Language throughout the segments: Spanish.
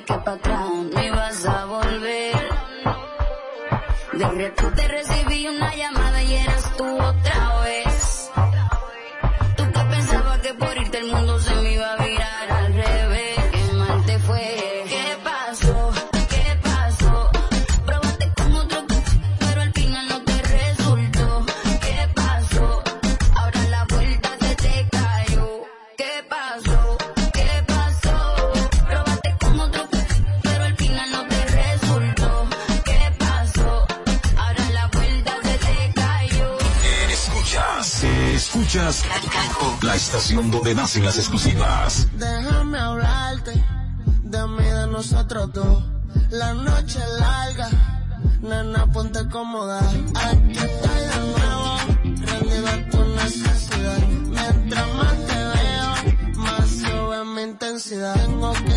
y que para atrás estación donde nacen las exclusivas. Déjame hablarte de mí, de nosotros dos. La noche es larga, nena, ponte cómoda. Aquí estoy de nuevo, rendido a tu necesidad. Mientras más te veo, más sube mi intensidad. Tengo que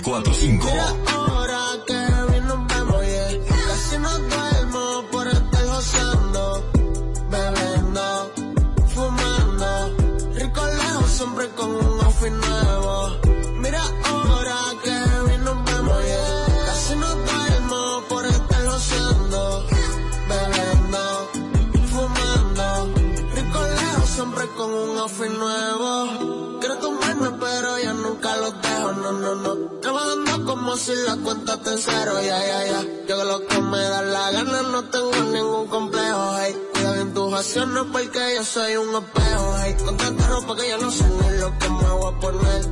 945. Outfit nuevo. Quiero tomarme pero ya nunca los dejo, no, no, no. Trabajando como si la cuenta te cero, ya, ya, ya. Yo hago lo que me da la gana, no tengo ningún complejo, hey. Cuida bien tus acciones porque yo soy un espejo, hey. Con tanta ropa que ya no sé ni lo que me voy a poner.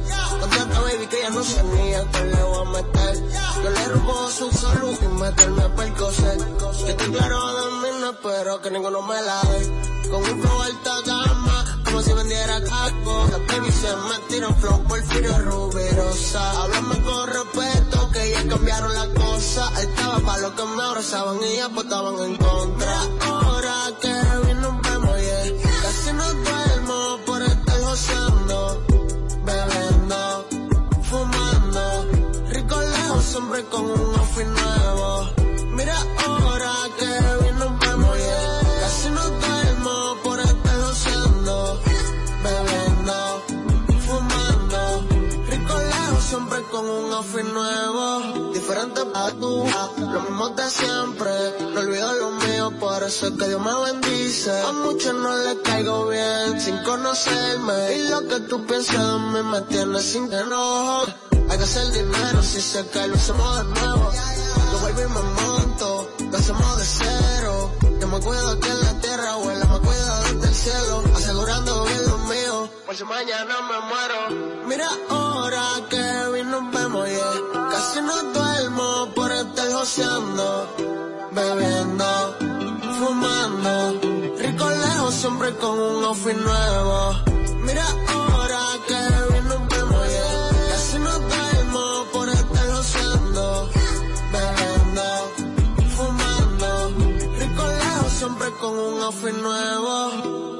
Con tanta baby que ya no sé ni a qué le voy a meter. Yo le robo su salud y meterme el coser. Yo estoy claro de mí, no espero que ninguno me la dé. Con un flow alta gama, como si vendiera caco. Las baby se me tiran flow por frío rubirosa. Háblame con respeto, que ya cambiaron las cosas. Estaba para los que me abrazaban y ya votaban en contra. Ahora que bien nos vemos, yeah. Casi no duermo por estar joseando, bebiendo, fumando. Rico lejos siempre con un outfit nuevo. Outfit nuevo. diferente pa' tú, lo mismo de siempre, no olvido lo mío, por eso es que Dios me bendice. A muchos no les caigo bien, sin conocerme, y lo que tú piensas de mí me tiene sin enojo. Hay que hacer dinero, si se cae lo hacemos de nuevo. Yo vuelvo y me monto, lo hacemos de cero. Yo me cuido aquí en la tierra, abuela, me cuido desde el cielo, asegurando bien lo mío, por si mañana me muero. Mira ahora que Casi no duermo por estar joseando, bebiendo, fumando. Rico lejos siempre con un outfit nuevo. Mira ahora que hoy nos vemos, yeah. Casi no duermo por estar joseando, bebiendo, fumando. Rico lejos siempre con un outfit nuevo.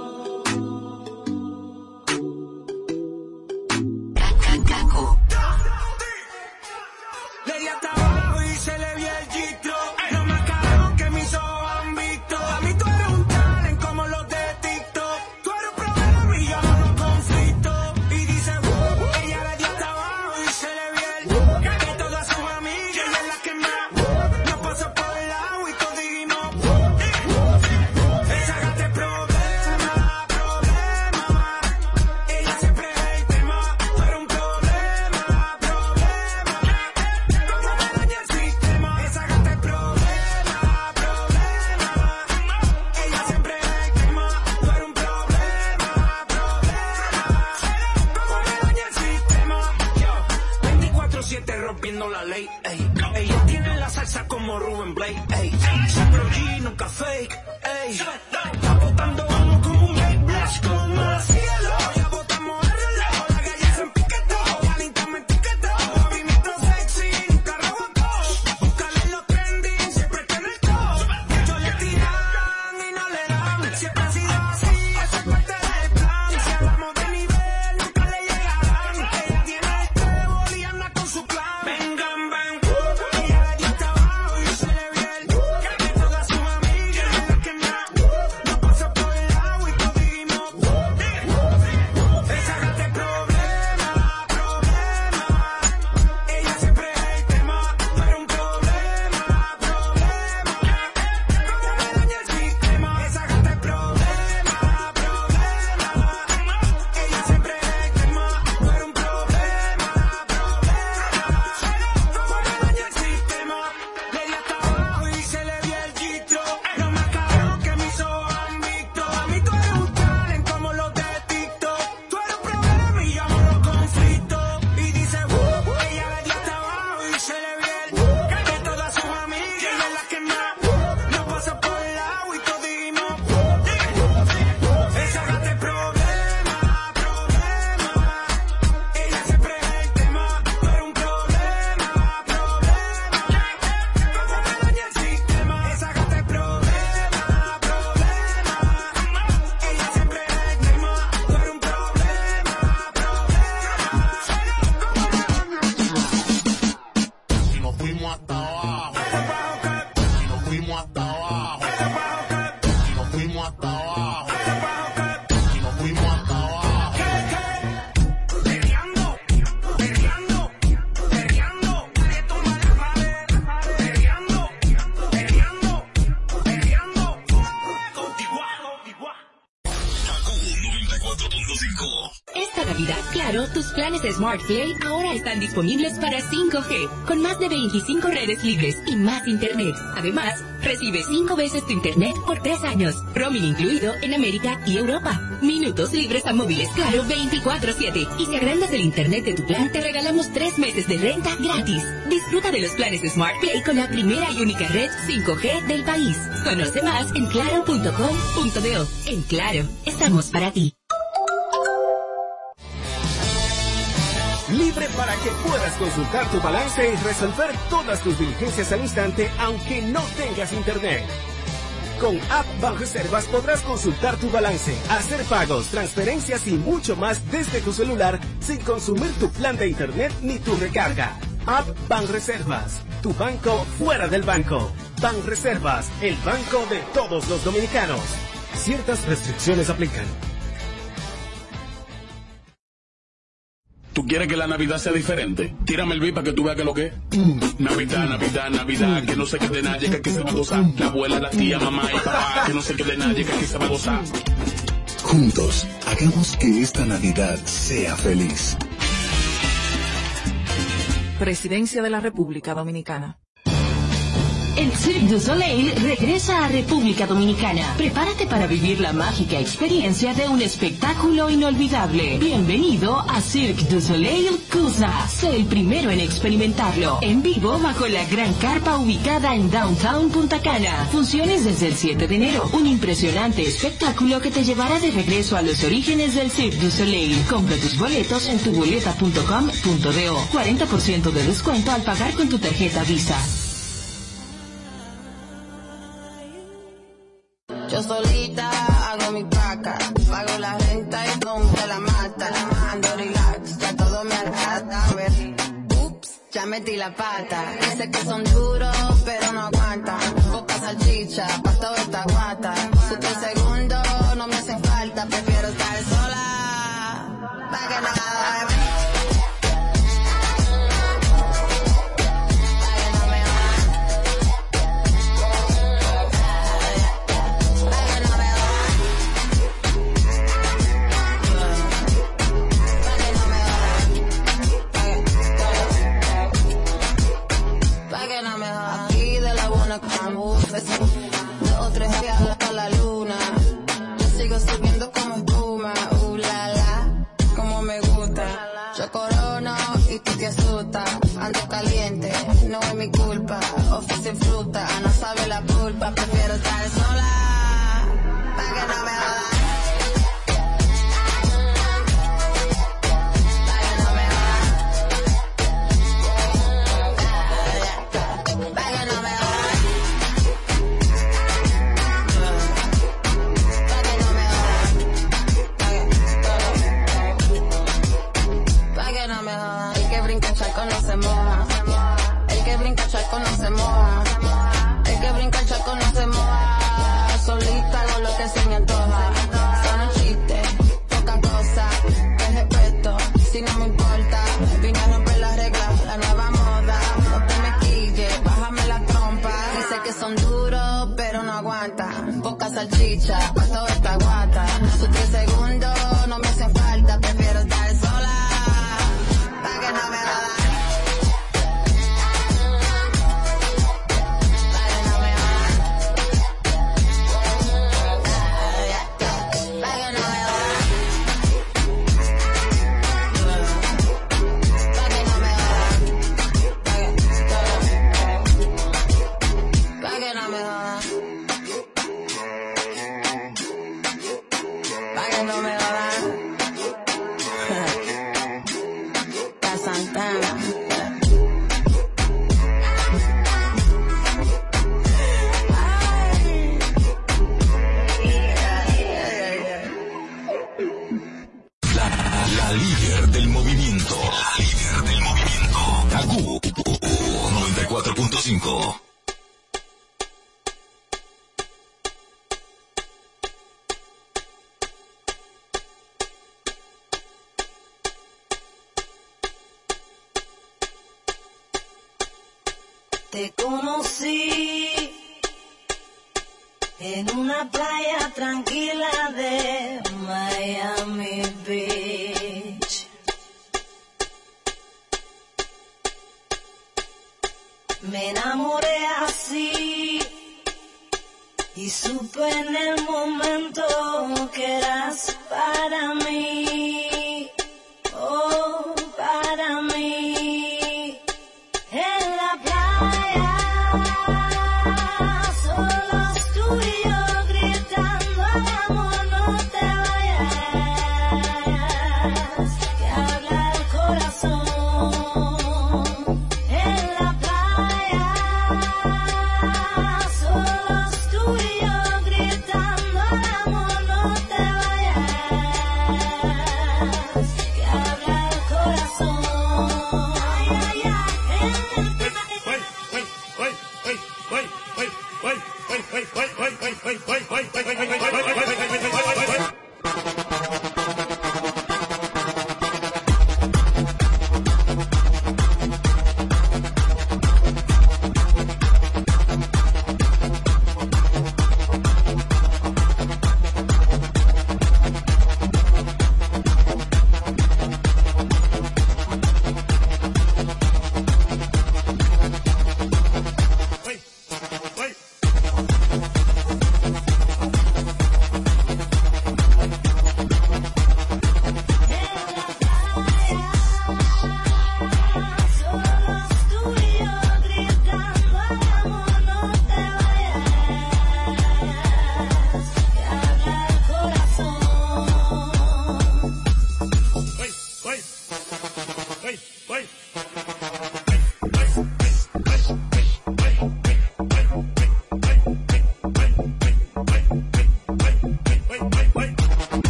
Salsa como Ruben Blake, ey. Siempre G, nunca fake, ey. Smart Play ahora están disponibles para 5G, con más de 25 redes libres y más internet. Además, recibe 5 veces tu internet por 3 años, roaming incluido en América y Europa. Minutos libres a móviles claro 24-7. Y si agrandas el internet de tu plan, te regalamos 3 meses de renta gratis. Disfruta de los planes Smart Play con la primera y única red 5G del país. Conoce más en claro.com.do. En Claro, estamos para ti. Puedas consultar tu balance y resolver todas tus diligencias al instante, aunque no tengas internet. Con App Banreservas podrás consultar tu balance, hacer pagos, transferencias y mucho más desde tu celular sin consumir tu plan de internet ni tu recarga. App Banreservas, tu banco fuera del banco. Banreservas, el banco de todos los dominicanos. Ciertas restricciones aplican. ¿Tú quieres que la Navidad sea diferente? Tírame el beat para que tú veas que lo que es. Navidad, Navidad, Navidad, que no se quede nadie, que aquí se va a gozar. La abuela, la tía, mamá y papá, que no se quede nadie, que aquí se va a gozar. Juntos, hagamos que esta Navidad sea feliz. Presidencia de la República Dominicana. El Cirque du Soleil regresa a República Dominicana. Prepárate para vivir la mágica experiencia de un espectáculo inolvidable. Bienvenido a Cirque du Soleil Cusa. Sé el primero en experimentarlo. En vivo bajo la gran carpa ubicada en Downtown Punta Cana. Funciones desde el 7 de enero. Un impresionante espectáculo que te llevará de regreso a los orígenes del Cirque du Soleil. Compra tus boletos en tuboleta.com.do. 40% de descuento al pagar con tu tarjeta Visa. Solita hago mi paca, pago la renta y nunca la mata. Ando relax, ya todo me alcanza. A ver, ups, ya metí la pata. Dice que son duros, pero no aguantan. Boca salchicha, pa' toda esta guata. Asustas. Ando caliente, no es mi culpa. Ofrece fruta, no sabe la culpa. Prefiero estar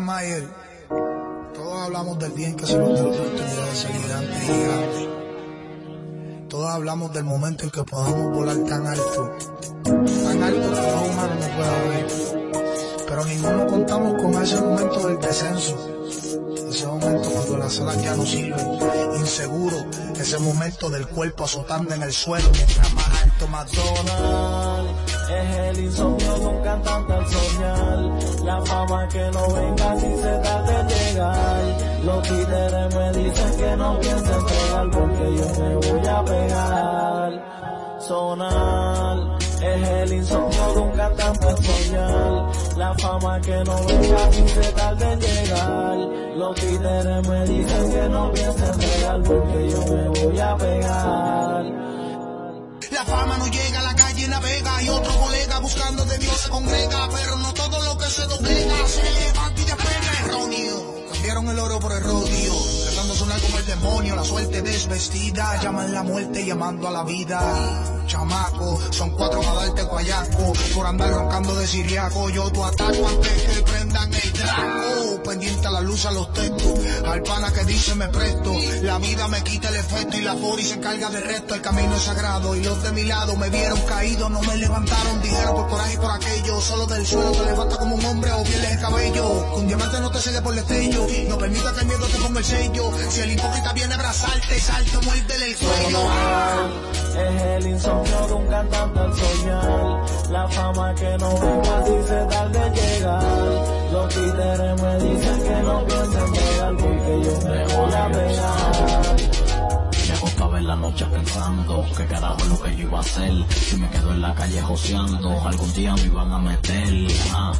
Mayer, todos hablamos del día en que se nos dio la oportunidad de ser gigantes y gigantes. Todos hablamos del momento en que podamos volar tan alto, tan alto que un humano no pueda ver. Pero ninguno contamos con ese momento del descenso. Ese momento cuando las alas ya no sirven, inseguro, ese momento del cuerpo azotando en el suelo mientras más alto Personal, es el insomnio de un cantante al soñar. La fama que no venga si se tarde en llegar. Los títeres me dicen que no piense entregar porque yo me voy a pegar. Sonar, es el insomnio de un cantante al soñar. La fama que no venga si se tarde en llegar. Los títeres me dicen que no piense entregar porque yo me voy a pegar. Navega y otro colega buscando de Dios se congrega, pero no todo lo que se doblega se levanta y despega erróneo. Cambiaron el oro por el rodio, tratando sonar como el demonio, la suerte desvestida, llaman la muerte llamando a la vida. Son cuatro para darte guayaco, por andar roncando de siriaco, yo tu ataco antes que prendan el draco, pendiente a la luz a los textos, al pana que dice me presto, la vida me quita el efecto y la fori se encarga del resto, el camino es sagrado y los de mi lado me vieron caído, no me levantaron, dijeron por coraje y por aquello, solo del suelo te levanta como un hombre o pierdes el cabello, con diamante no te sigue por el destello, no permita que el miedo te ponga el sello, si el hipócrita viene a abrazarte, salto, muérdele el cuello. Es el insomnio de un cantante al soñar. La fama que no venga si se tarde en llegar. Los títeres me dicen que no piensen llegar porque yo me voy a pegar. En la noche pensando que carajo es lo que yo iba a hacer. Si me quedo en la calle joseando, algún día me iban a meter. ah.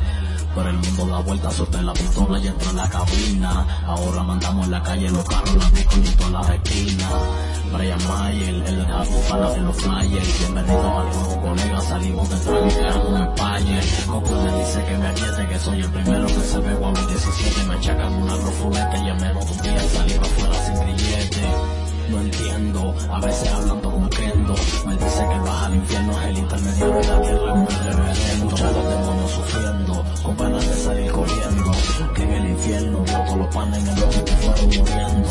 Pero el mundo da vuelta, solté la pistola y entré en la cabina. Ahora mandamos en la calle los carros, las discos y todas las esquinas. Brian Mayer, el Jaco para en los flyers. Bienvenido al nuevo colega, salimos de trago y quedamos un Empire. Goku me dice que me aquiete, que soy el primero que se ve a mis 17. Me achacan una brofuleta y en de un día salí para afuera sin. No entiendo, a veces hablando con Kendo Me dice que baja al infierno es el intermedio de la tierra con el reverendo a los demonios sufriendo, con ganas de salir corriendo. Que en el infierno todos los panes en el otro que fueron muriendo.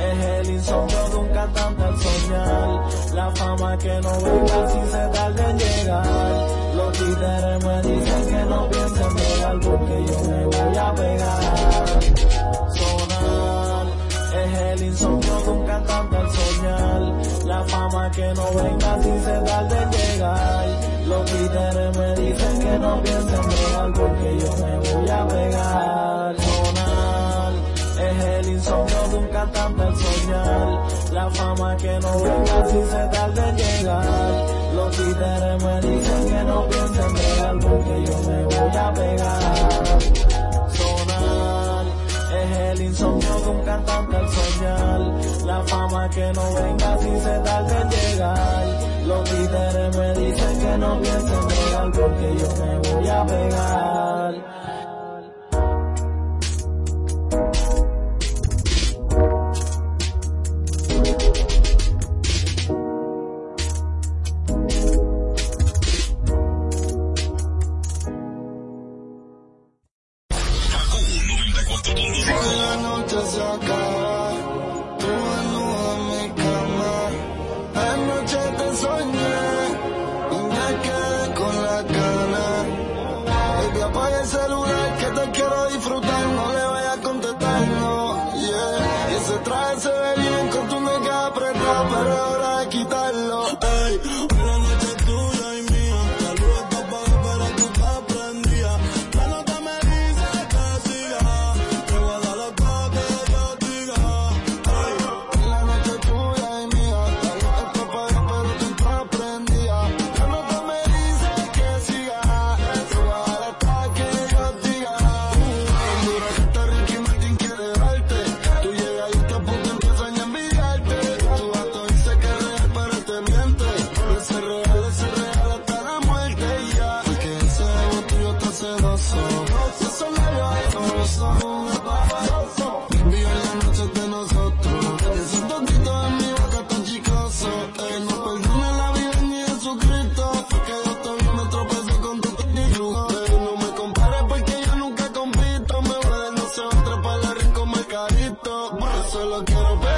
Es el insomnio de un cantante al soñar. La fama que no venga si se tarde en llegar. Los títeres me insomnio nunca tanto al soñar. La fama que no venga si se tarde en llegar. Los títeres me dicen que no piensen pegar porque yo me voy a pegar. Sonar es el insomnio nunca tanto al soñar. La fama que no venga si se tarde en llegar. Los títeres me dicen que no piensen pegar porque yo me voy a pegar el insomnio de un cantante al soñar, la fama que no venga si se tarde en llegar. Los líderes me dicen que no piensen porque yo me voy a pegar. solo quiero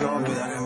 nunca lo va a.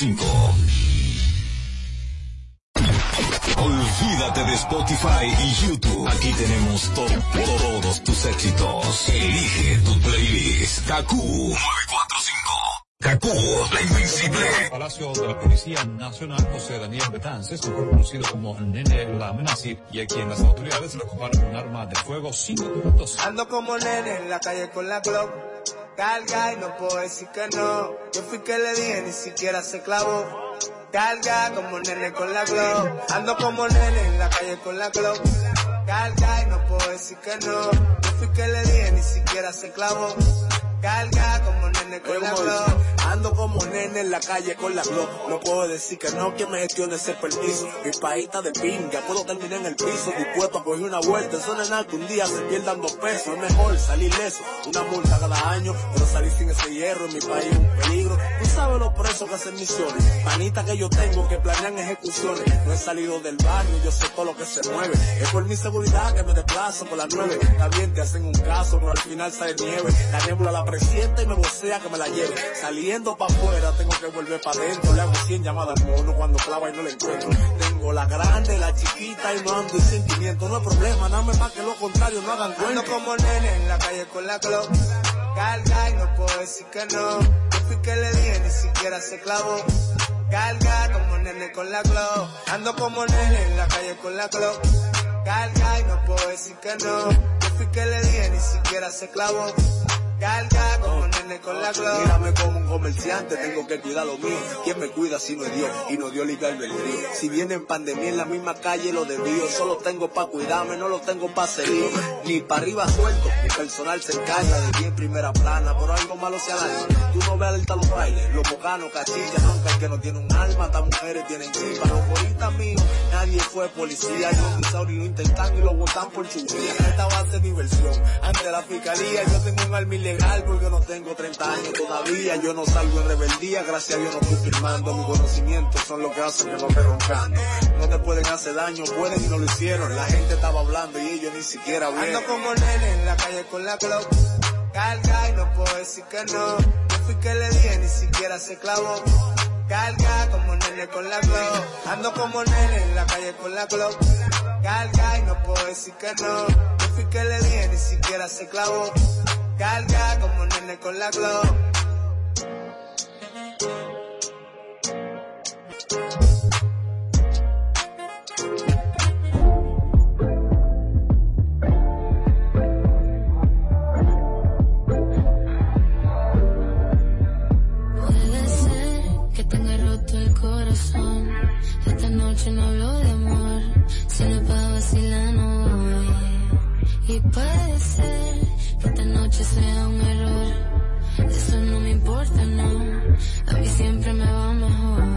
94.5. Olvídate de Spotify y YouTube. Aquí tenemos to- todos tus éxitos. Elige tu playlist. Kaku 945. Kaku, la invencible. Palacio de la Policía Nacional José Daniel Betances, mejor conocido como el Nene La Amenazi, y a quien las autoridades le ocuparon un arma de fuego cinco minutos. Ando como nene en la calle con la Glock. Carga y no puedo decir que no. Yo fui que le dije, ni siquiera se clavó. Carga como nene con la Glock. Ando como nene en la calle con la Glock. Carga y no puedo decir que no. Yo fui que le dije, ni siquiera se clavó. Carga como nene con la. Ando como nene en la calle con la Glock. No puedo decir que no, que me gestione ese permiso. Mi país está de pinga, puedo terminar en el piso. Dispuesto a coger una vuelta. Eso nada que un día se pierdan dos pesos. Es mejor salir leso. Una multa cada año, pero salir sin ese hierro en mi país es un peligro. Tú sabes los presos que hacen misiones. Panita que yo tengo que planean ejecuciones. No he salido del barrio, yo sé todo lo que se mueve. Es por mi seguridad que me desplazo por las nueve. Está bien, te hacen un caso, pero al final sale nieve. La niebla la presiente y me vocea que me la lleve. Saliendo para afuera, tengo que volver para adentro. Le hago 100 llamadas al mono cuando clava y no le encuentro. Tengo la grande, la chiquita y no ando en sentimiento. No hay problema, nada más que lo contrario, no hagan Ando cuento. como nene en la calle con la Glock. Carga y no puedo decir que no. Yo fui que le dije, ni siquiera se clavó. Carga como nene con la Glock. Ando como nene en la calle con la Glock. Carga y no puedo decir que no. Yo fui que le dije, ni siquiera se clavó. Carga como nene con la. Mírame como un comerciante, tengo que cuidar lo mío. ¿Quién me cuida si no es Dios? Y no dio liga el río. Si viene en pandemia en la misma calle lo desvío. Solo tengo pa' cuidarme, no lo tengo pa' seguir. Ni para arriba suelto, mi personal se encarga de bien primera plana. Pero algo malo se alarma. Tú no ves alerta los bailes, los bocanos, cachillas, nunca el que no tiene un alma. Estas mujeres tienen chispa, los bolitas míos. Nadie fue policía, yo pisaron y lo intentan y lo botan por churría. Esta va a ser mi versión. Ante la fiscalía, yo tengo un arma ilegal porque no tengo 30 años todavía. Yo no salgo en rebeldía, gracias a Dios no estoy firmando. Mis conocimientos son lo que hacen que no esté roncando. No te pueden hacer daño, pueden y no lo hicieron. La gente estaba hablando y ellos ni siquiera Ando vieron. como nene en la calle con la Glock. Carga y no puedo decir que no. Yo fui que le dije, ni siquiera se clavó. Carga como nene con la Glock. Ando como nene en la calle con la Glock. Carga y no puedo decir que no. Yo fui que le dije, ni siquiera se clavó. Carga como nene con la Glock. Puede ser que tenga roto el corazón. Esta noche no hablo de amor, sino para vacilar no voy. Y puede ser noche sea un error. Eso no me importa, no. A mí siempre me va mejor.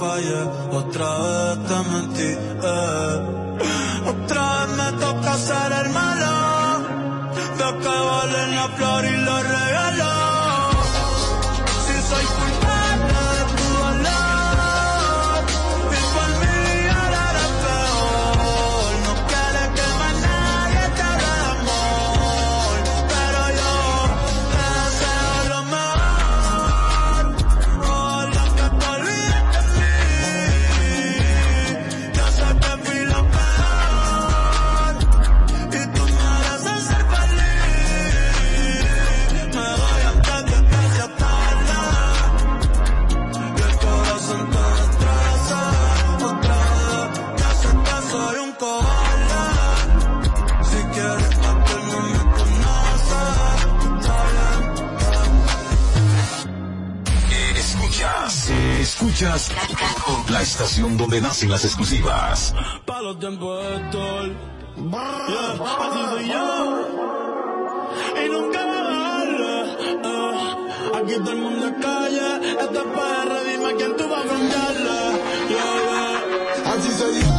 fallé, otra vez te mentí. escuchas la estación donde nacen las exclusivas. Para los tiempos de Yeah, así soy yo. Y nunca me agarra. Uh, aquí todo el mundo es calle. Esto es PR, dime quién tú vas a frontearla. Yeah, yeah. Así soy yo.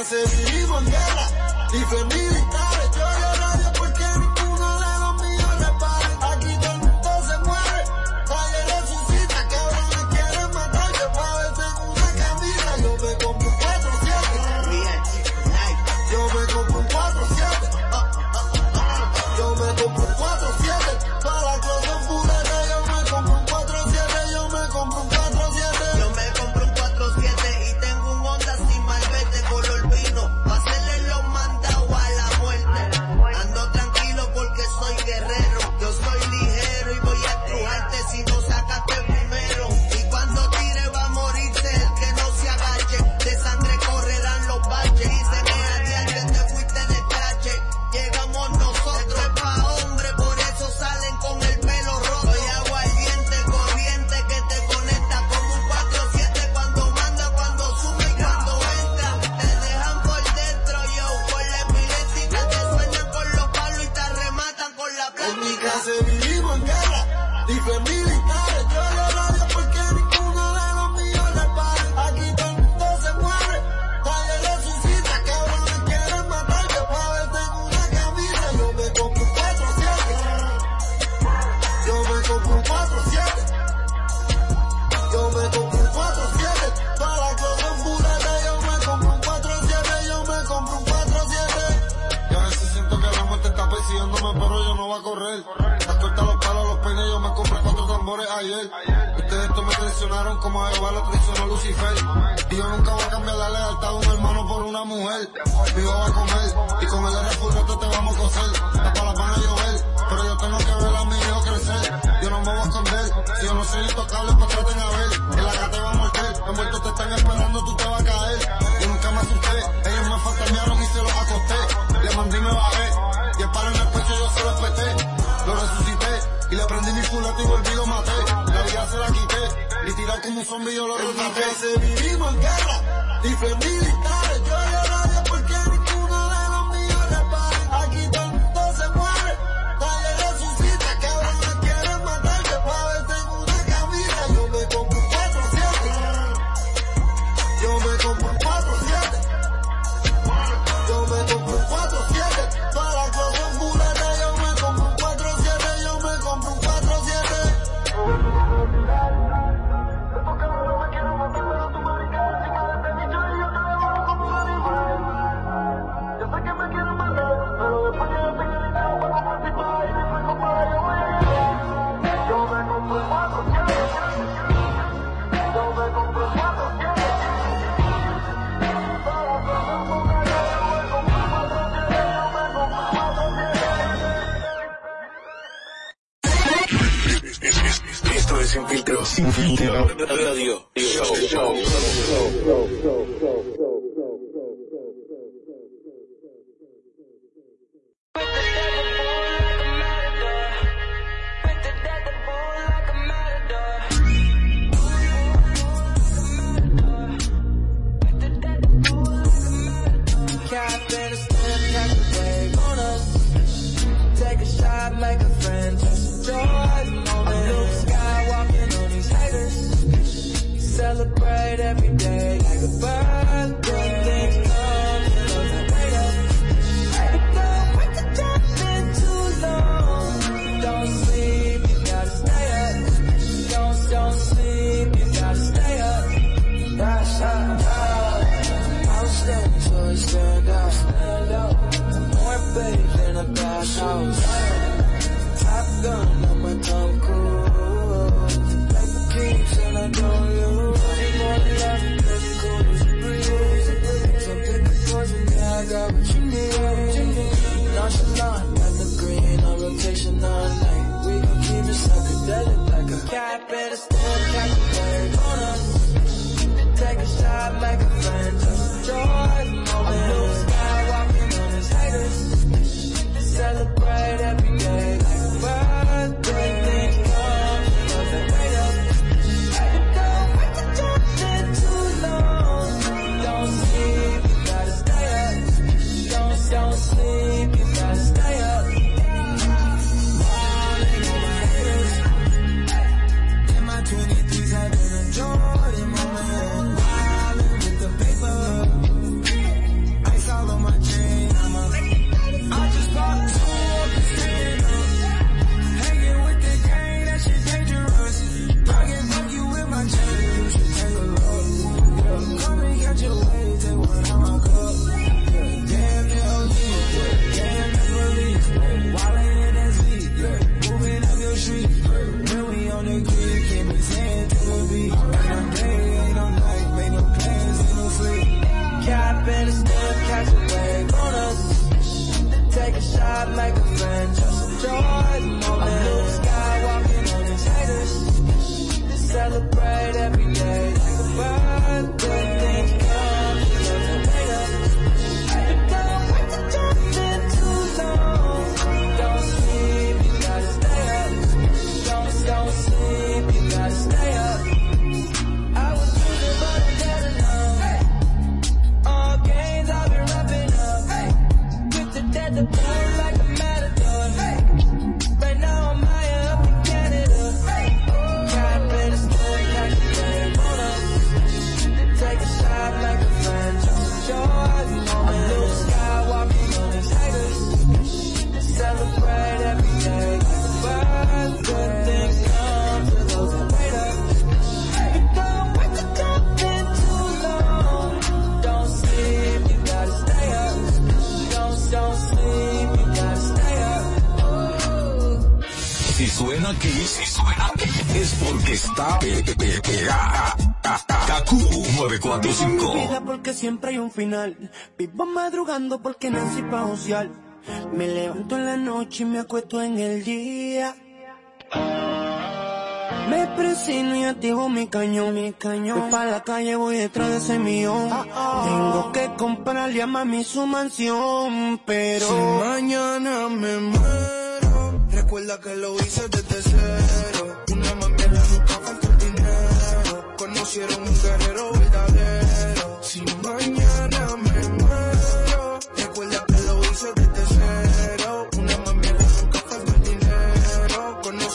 En mi casa vivimos en un final. Vivo madrugando porque nací pa' josear. Me levanto en la noche y me acuesto en el día. Me presino y activo mi cañón, mi cañón. Voy pa' la calle, voy detrás de ese millón. Tengo que comprarle a mami su mansión, pero... Si mañana me muero, recuerda que lo hice desde cero. Una mami nunca falta el dinero. Conocieron un guerrero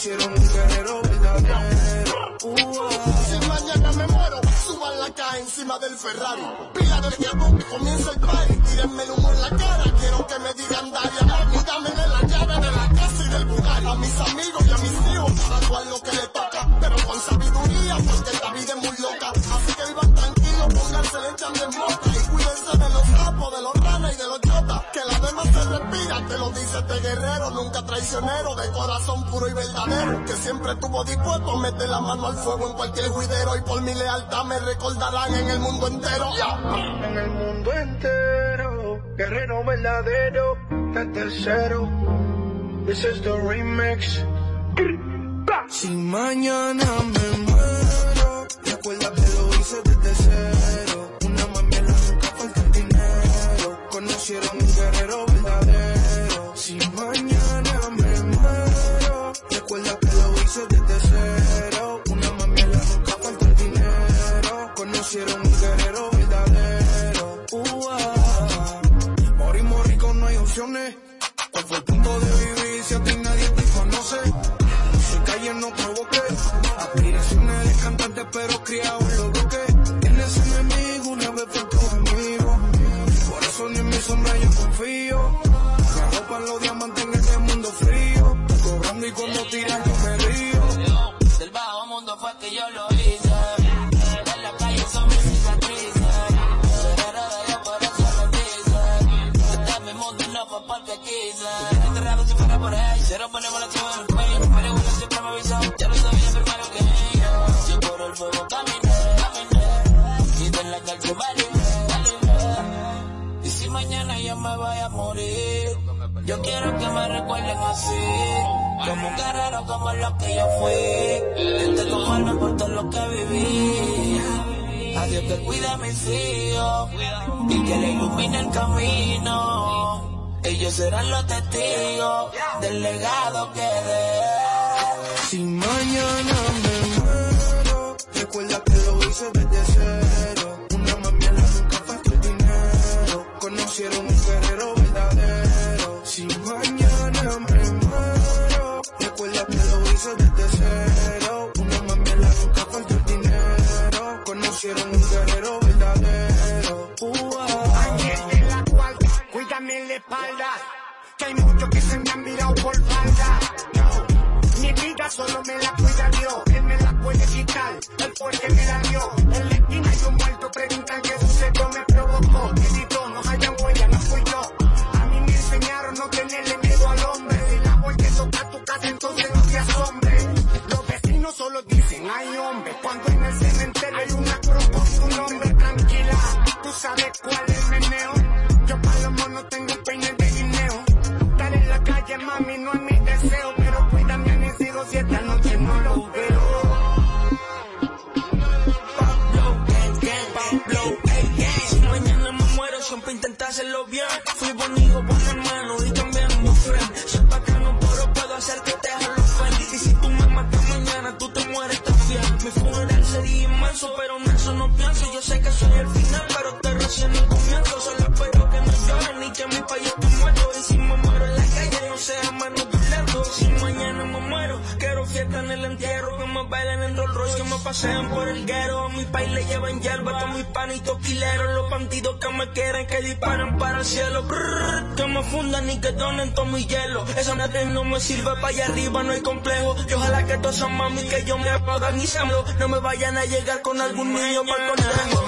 Conocieron un guerrero verdadero. Si mañana me muero, suban la caja encima del Ferrari. Pila de diablo que comienza el party. Tírenme el humo en la cara. Quiero que me digan Daria, mami, dame de la llave de la casa y del Bugatti. A mis amigos y a mis hijos, cada cual lo que le toca. Pero con sabiduría, porque la vida es muy loca. Así que vivan tranquilos, pónganse le echan de moca. Y cuídense de los sapos, de los ranas y de los te este guerrero. Nunca traicionero, de corazón puro y verdadero. Que siempre estuvo dispuesto a meter la mano al fuego en cualquier juidero. Y por mi lealtad me recordarán en el mundo entero. En el mundo entero, guerrero verdadero, desde cero. This is the remix. Si mañana me muero, recuerda que lo hice desde cero. Una mami nunca falta el dinero. Conocieron pero criado así, como un guerrero como lo que yo fui. Gente conforme por todo lo que viví. A Dios que cuida a mis hijos y que le ilumine el camino. Ellos serán los testigos del legado que dé. Si mañana me muero, recuerda que lo hice desde cero. Una mami nunca falta el dinero. Conocieron un guerrero muchos que se me han virado por falda. Mi vida solo me la cuida Dios. Él me la puede quitar, el fuerte me la dio. En la esquina hay un muerto, preguntan qué sucedió, me provocó. Gritó, no hayan huella, no fui yo. A mí me enseñaron no tenerle miedo al hombre. Si la que toca tu casa, entonces no te asombre. Los vecinos solo dicen, hay hombre. Cuando en el cementerio hay una cruz con su nombre, tranquila. Tú sabes cuál pasean por el guero. A mi país le llevan hierba, a mis panitos quileros. Los bandidos que me quieren, que disparen para el cielo. Brrr, que me fundan y que donen todo mi hielo. Esa madre no me sirve para allá arriba, no hay complejo. Y ojalá que todas esas mami que yo me apagan y sangro. No me vayan a llegar con algún niño para el conejo.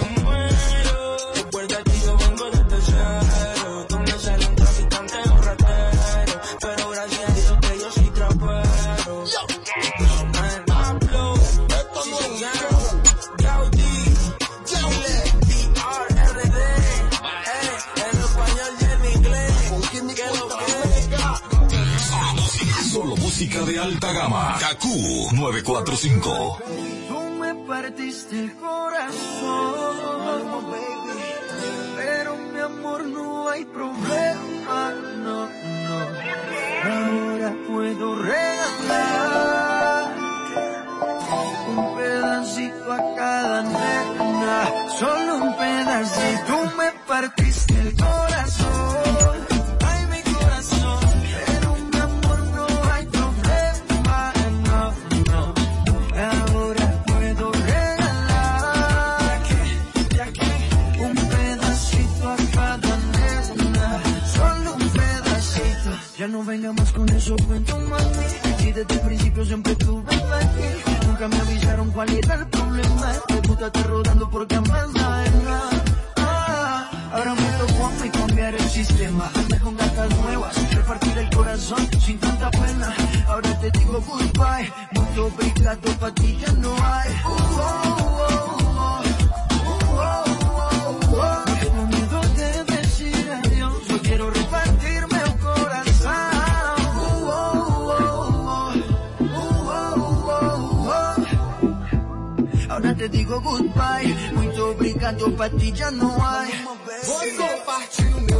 de alta gama. Kaku 945. Tú me partiste el corazón. Pero mi amor, no hay problema. No, no. Ahora puedo regalar un pedacito a cada nena. Solo un pedacito. Tú me partiste el corazón. no venga más con esos cuentos, mami. Si desde el principio siempre estuve aquí. Nunca me avisaron cuál era el problema. Este puta está rodando por campana. Ah, ahora me tocó a mí cambiar el sistema. Andar con gatas nuevas, repartir el corazón sin tanta pena. Ahora te digo goodbye. Mucho bricado pa' ti ya no hay. Uh, oh, oh, oh. digo goodbye. Muito obrigado, pra ti já não há. Vou compartilhar o meu.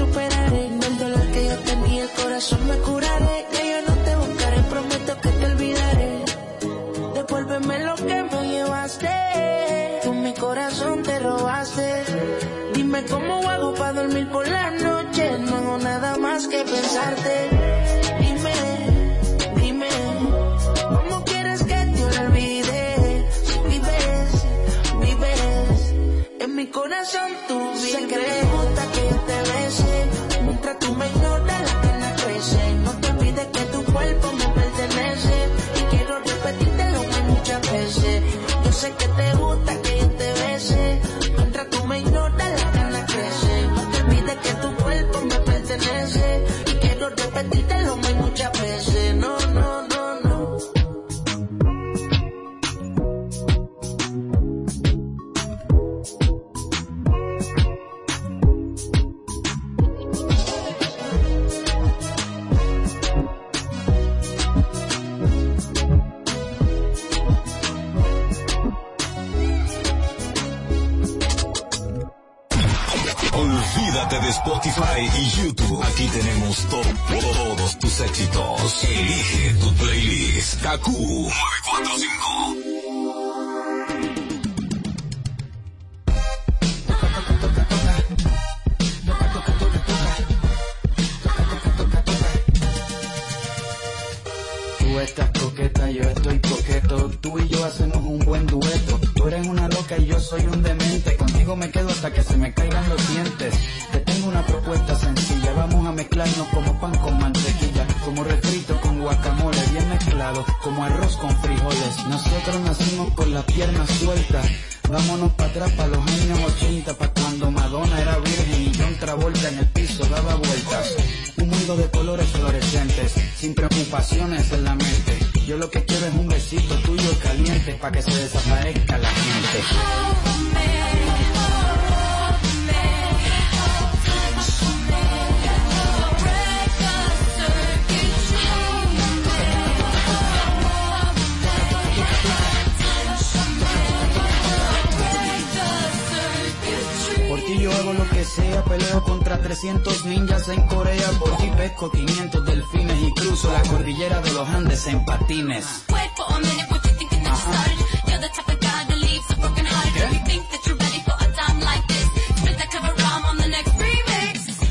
supe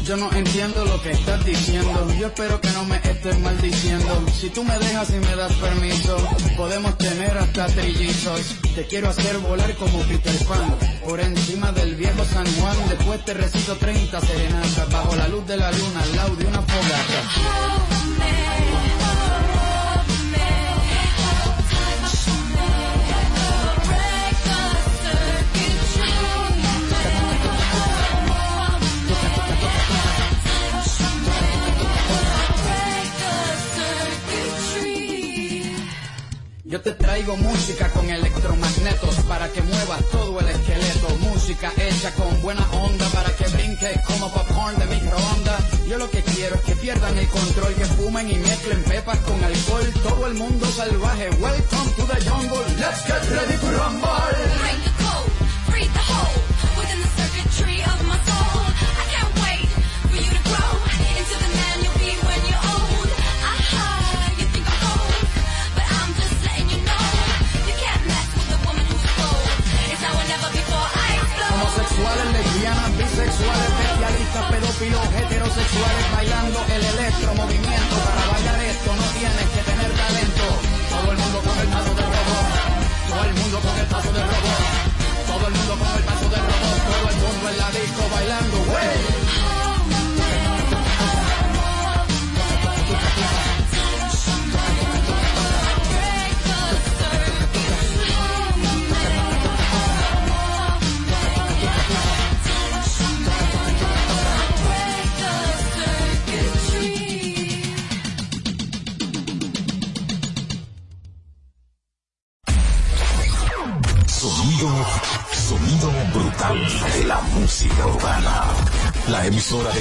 Yo no entiendo lo que estás diciendo. Yo espero que no me estés maldiciendo. Si tú me dejas y me das permiso, podemos tener hasta trillizos. Te quiero hacer volar como Peter Pan, por encima del viejo San Juan. Después te recito 30 serenatas bajo la luz de la luna, al lado de una fogata. Yo te traigo música con electromagnetos para que muevas todo el esqueleto. Música hecha con buena onda para que brinque como popcorn de microondas. Yo lo que quiero es que pierdan el control, que fumen y mezclen pepas con alcohol. Todo el mundo salvaje. Welcome to the jungle. Let's get ready to rumble. sexuales, bestialistas, pedófilos, heterosexuales, bailando el electromovimiento.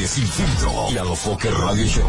Sin Filtro y a los Fokker Radio Show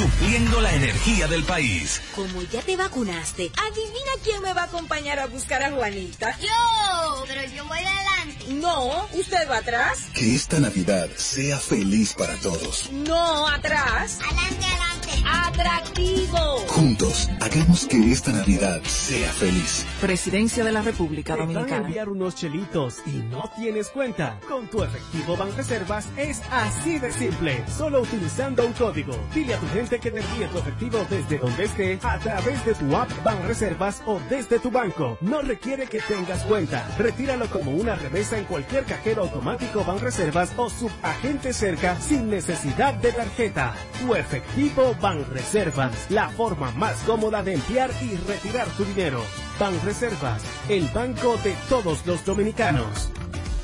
supliendo la energía del país. Como ya te vacunaste, adivina quién me va a acompañar a buscar a Juanita. Yo, pero yo voy adelante. No, usted va atrás. Que esta Navidad sea feliz para todos. No, atrás. Adelante, adelante atractivo. Juntos, hagamos que esta Navidad sea feliz. Presidencia de la República Dominicana. Enviar unos chelitos y no tienes cuenta. Con tu efectivo Banreservas es así de simple. Solo utilizando un código. Dile a tu gente que te envíe tu efectivo desde donde esté a través de tu app Banreservas o desde tu banco. No requiere que tengas cuenta. Retíralo como una remesa en cualquier cajero automático Banreservas o subagente cerca sin necesidad de tarjeta. Tu efectivo Banreservas, la forma más cómoda de enviar y retirar tu dinero. Banreservas, el banco de todos los dominicanos.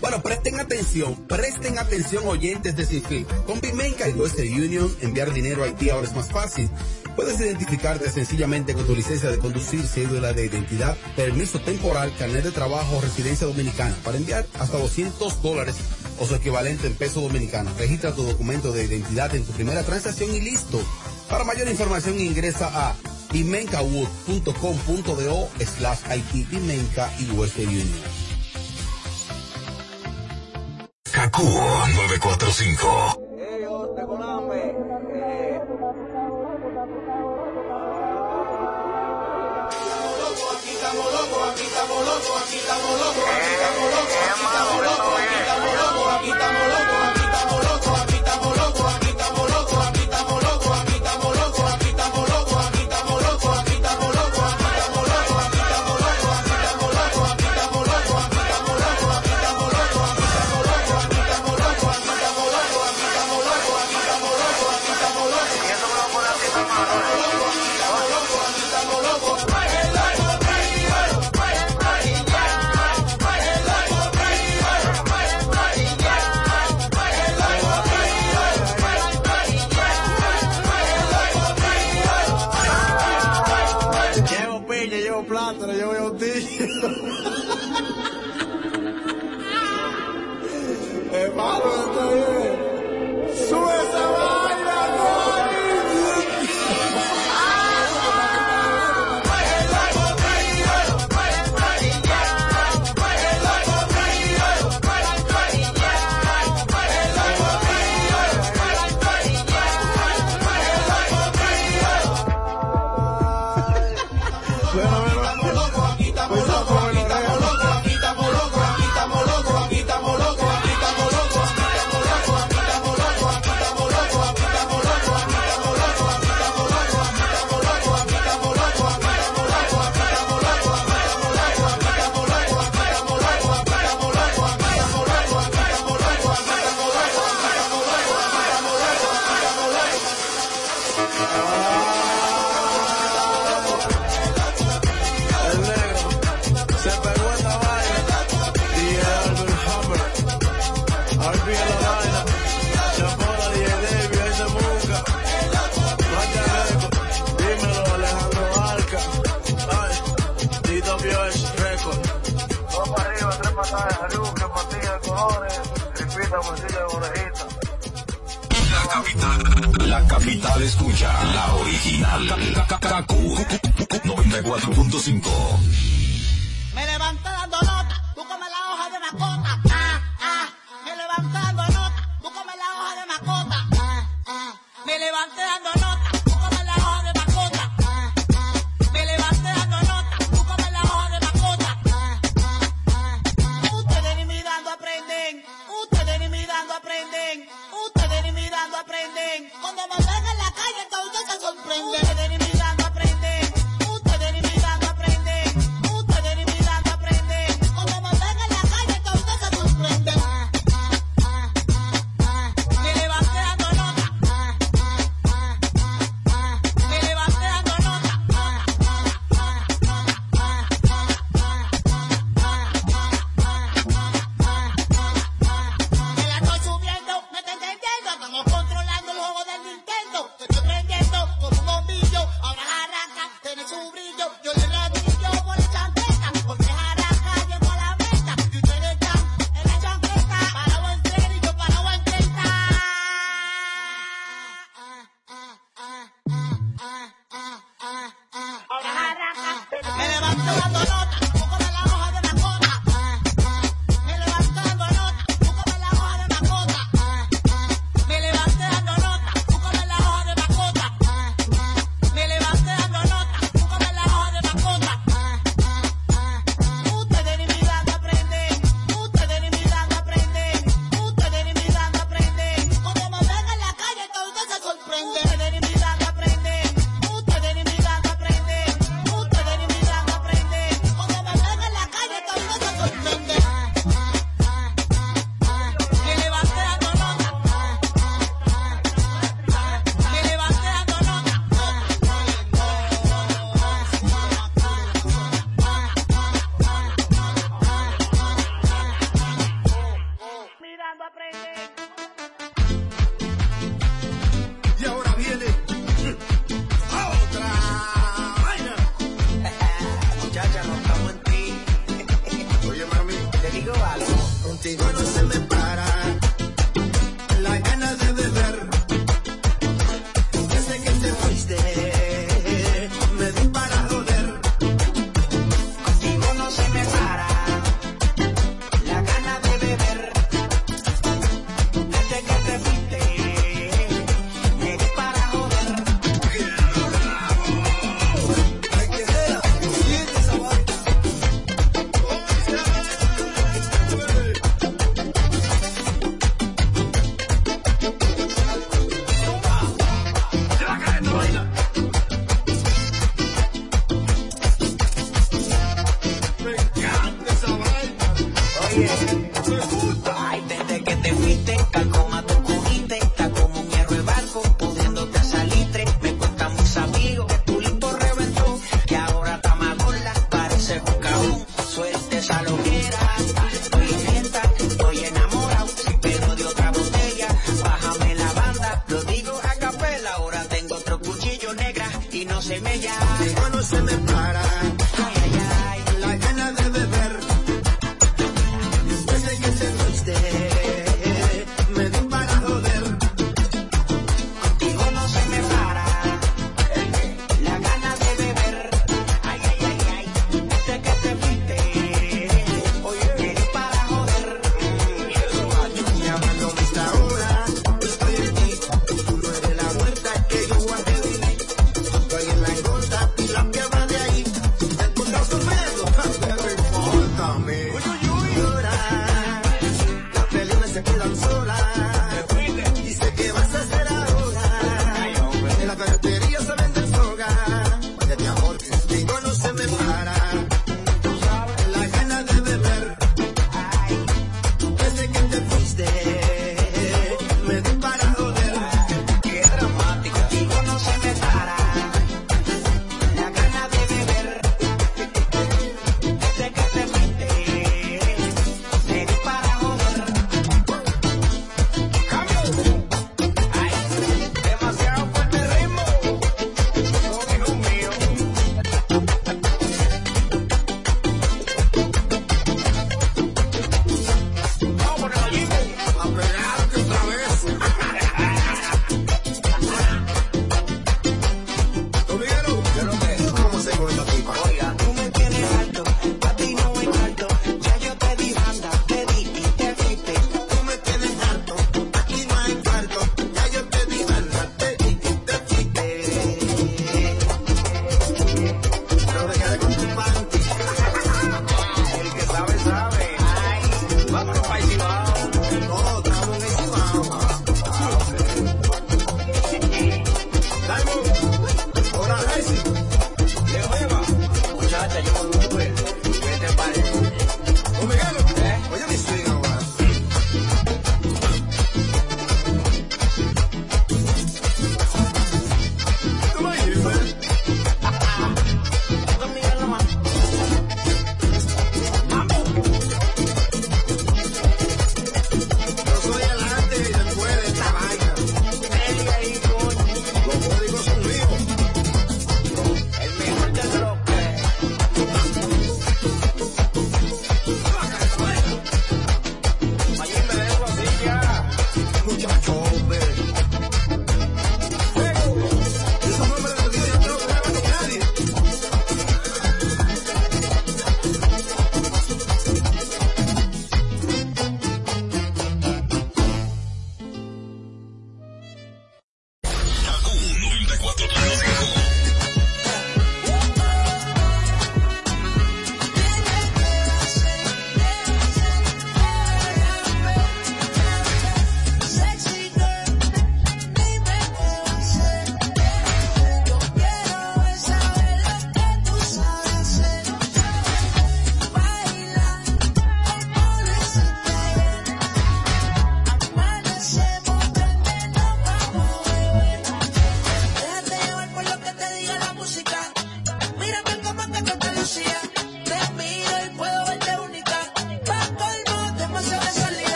Bueno, presten atención, presten atención oyentes de Sinfil. Con Bimenca y Western Union, enviar dinero a Haití ahora es más fácil. Puedes identificarte sencillamente con tu licencia de conducir, cédula de identidad, permiso temporal, carnet de trabajo, residencia dominicana, para enviar hasta 200 dólares o su equivalente en peso dominicano. Registra tu documento de identidad en tu primera transacción y listo. Para mayor información ingresa a pimencawood.com.do slash Haití Pimenca y Western Union. Kaku 945. Aquí estamos locos, aquí estamos locos, aquí estamos locos, aquí estamos locos, aquí estamos locos, aquí estamos locos.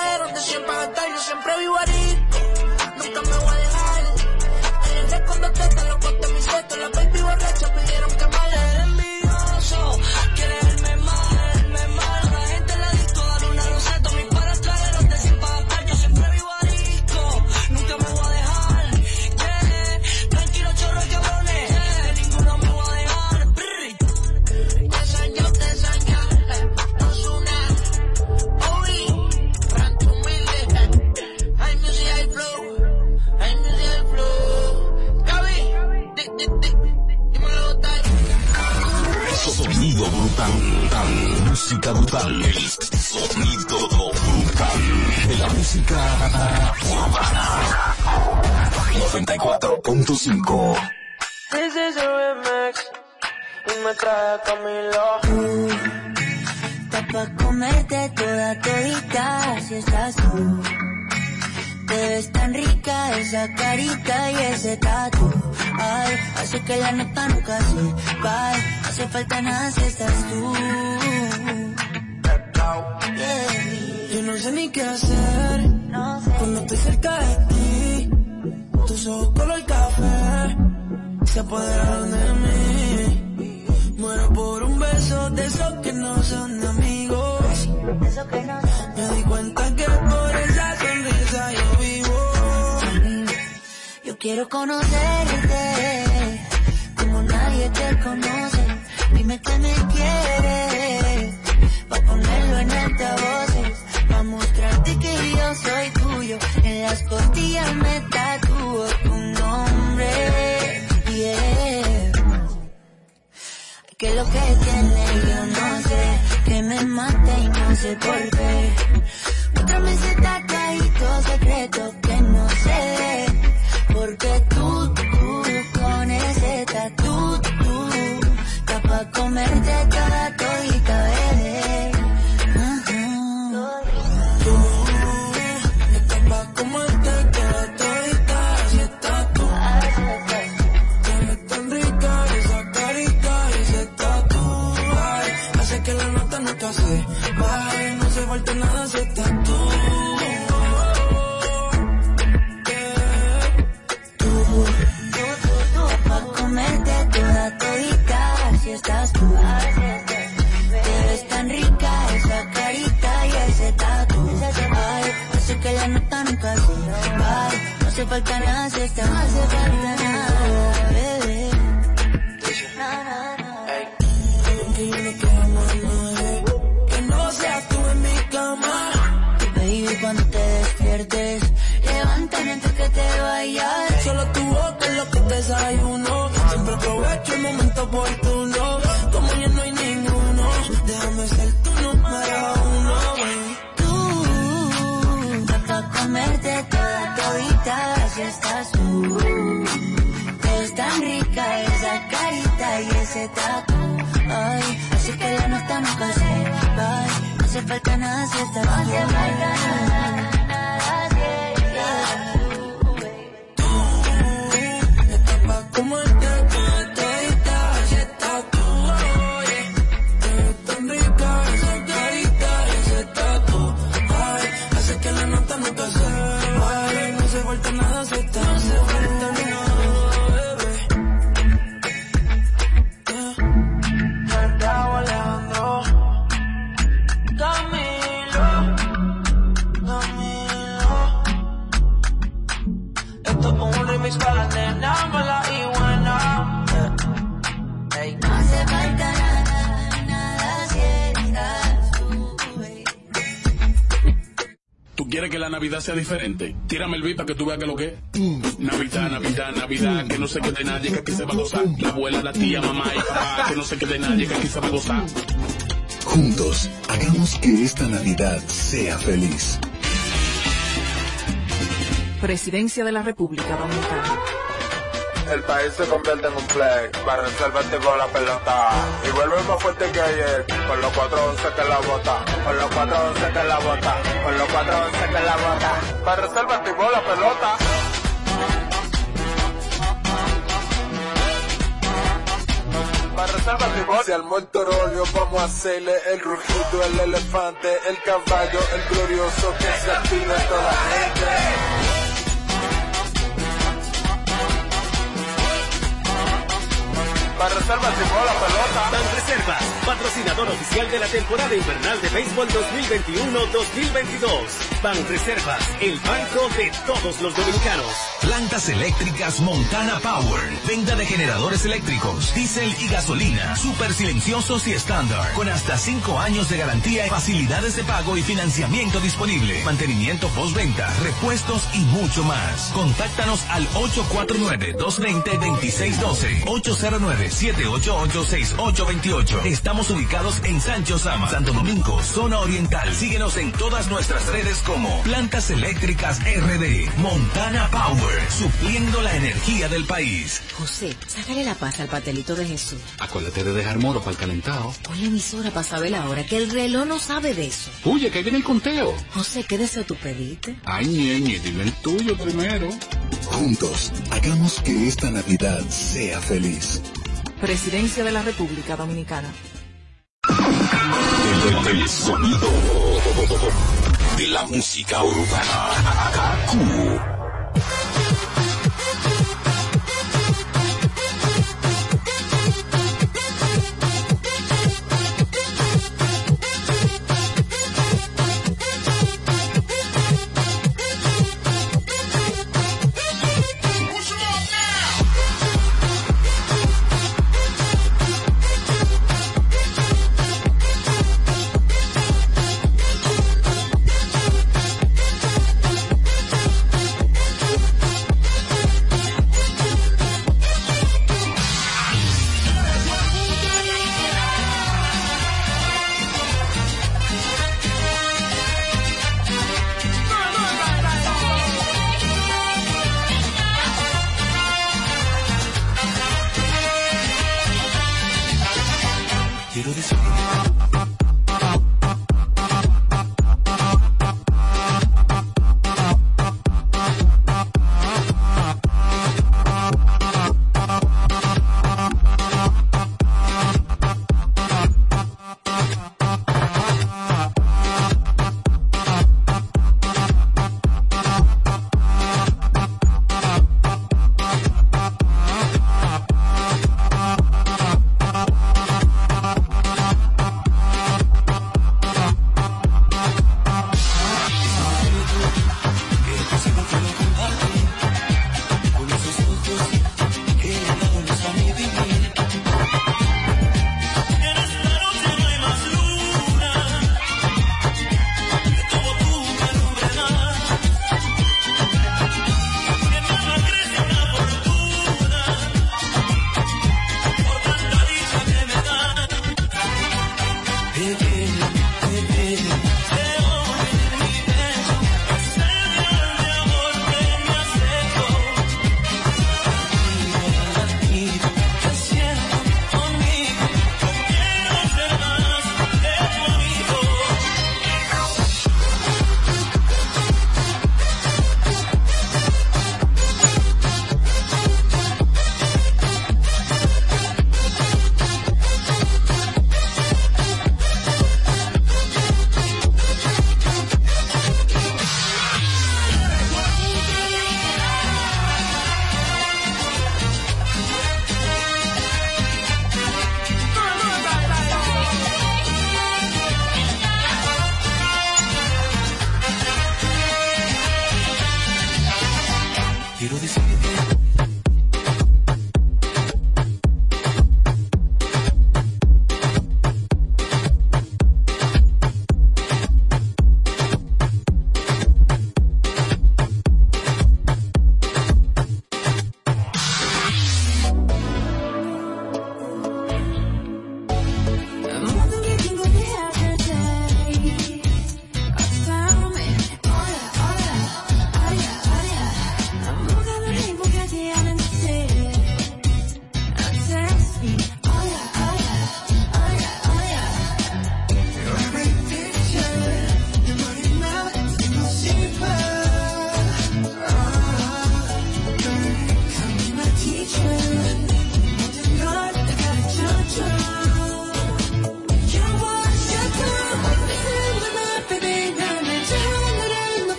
De siempre a yo siempre vivo arico. Nunca me voy a dejar. Ayer cuando te te lo conté mi seto, la baby borracha pidieron que música brutal, el sonido brutal de la música urbana. 94.5 This is a remix. Y me trae a Camilo. Está pa' comerte toda todita si estás tú. Te ves tan rica esa carita y ese tatu. Ay, hace que la nota nunca se va. Hace falta nada si estás tú. Yeah. Yo no sé ni qué hacer cuando estoy cerca de ti. Tus ojos color café se apoderaron de mí. Muero por un beso de esos que no son amigos. Me di cuenta que quiero conocerte como nadie te conoce. Dime que me quieres, pa' ponerlo en altavoces, pa' mostrarte que yo soy tuyo. En las costillas me tatúo tu nombre. Yeah. Que lo que tiene yo no sé, que me mata y no sé por qué. Ese tatuajito secreto que no sé. Hace falta nada si tatu. Ay, así que la nota nunca se va. No hace falta nada si estás tú. No hace falta nada Navidad sea diferente? Tírame el beat para que tú veas que lo que es. Navidad, Navidad, Navidad, que no se quede nadie, que aquí se va a gozar. La abuela, la tía, mamá y papá, que no se quede nadie, que aquí se va a gozar. Juntos, hagamos que esta Navidad sea feliz. Presidencia de la República Dominicana. El país se convierte en un play para resolverte con la pelota. Y vuelve más fuerte que ayer, con los 411 que la bota, con los 411 que la bota, con los 411 que la bota. Para resolverte con la pelota. Para resolverte con Se armó el torolio, vamos a hacerle el rugido, el elefante, el caballo, el glorioso que se active toda la gente. Para reservas llegó la pelota. Ban Reservas, patrocinador oficial de la temporada invernal de béisbol 2021-2022. Ban Reservas, el banco de todos los dominicanos. Plantas eléctricas Montana Power. Venta de generadores eléctricos, diésel y gasolina. Súper silenciosos y estándar. Con hasta 5 años de garantía y facilidades de pago y financiamiento disponible. Mantenimiento postventa, repuestos y mucho más. Contáctanos al 849-220-2612. 809-788-6828. Estamos ubicados en Sancho Sama, Santo Domingo, zona oriental. Síguenos en todas nuestras redes como Plantas Eléctricas RD. Montana Power. Supliendo la energía del país. José, sácale la paz al patelito de Jesús. Acuérdate de dejar moro para el calentado. Pon la emisora para saber la hora, que el reloj no sabe de eso. Oye, que ahí viene el conteo. José, ¿qué deseo tú pediste? Ay, ñeñe, dime el tuyo primero. Juntos, hagamos que esta Navidad sea feliz. Presidencia de la República Dominicana. El, el sonido de la música urbana.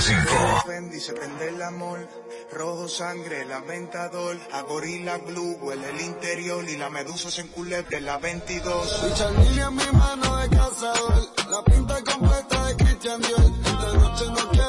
105. Bendice, prende el amor, rojo sangre, lamentador, a gorila blue, huele el interior y la medusa se enculebre, la 22. Michalilia en mi mano de cazador, la pinta completa de Christian Dior, esta noche no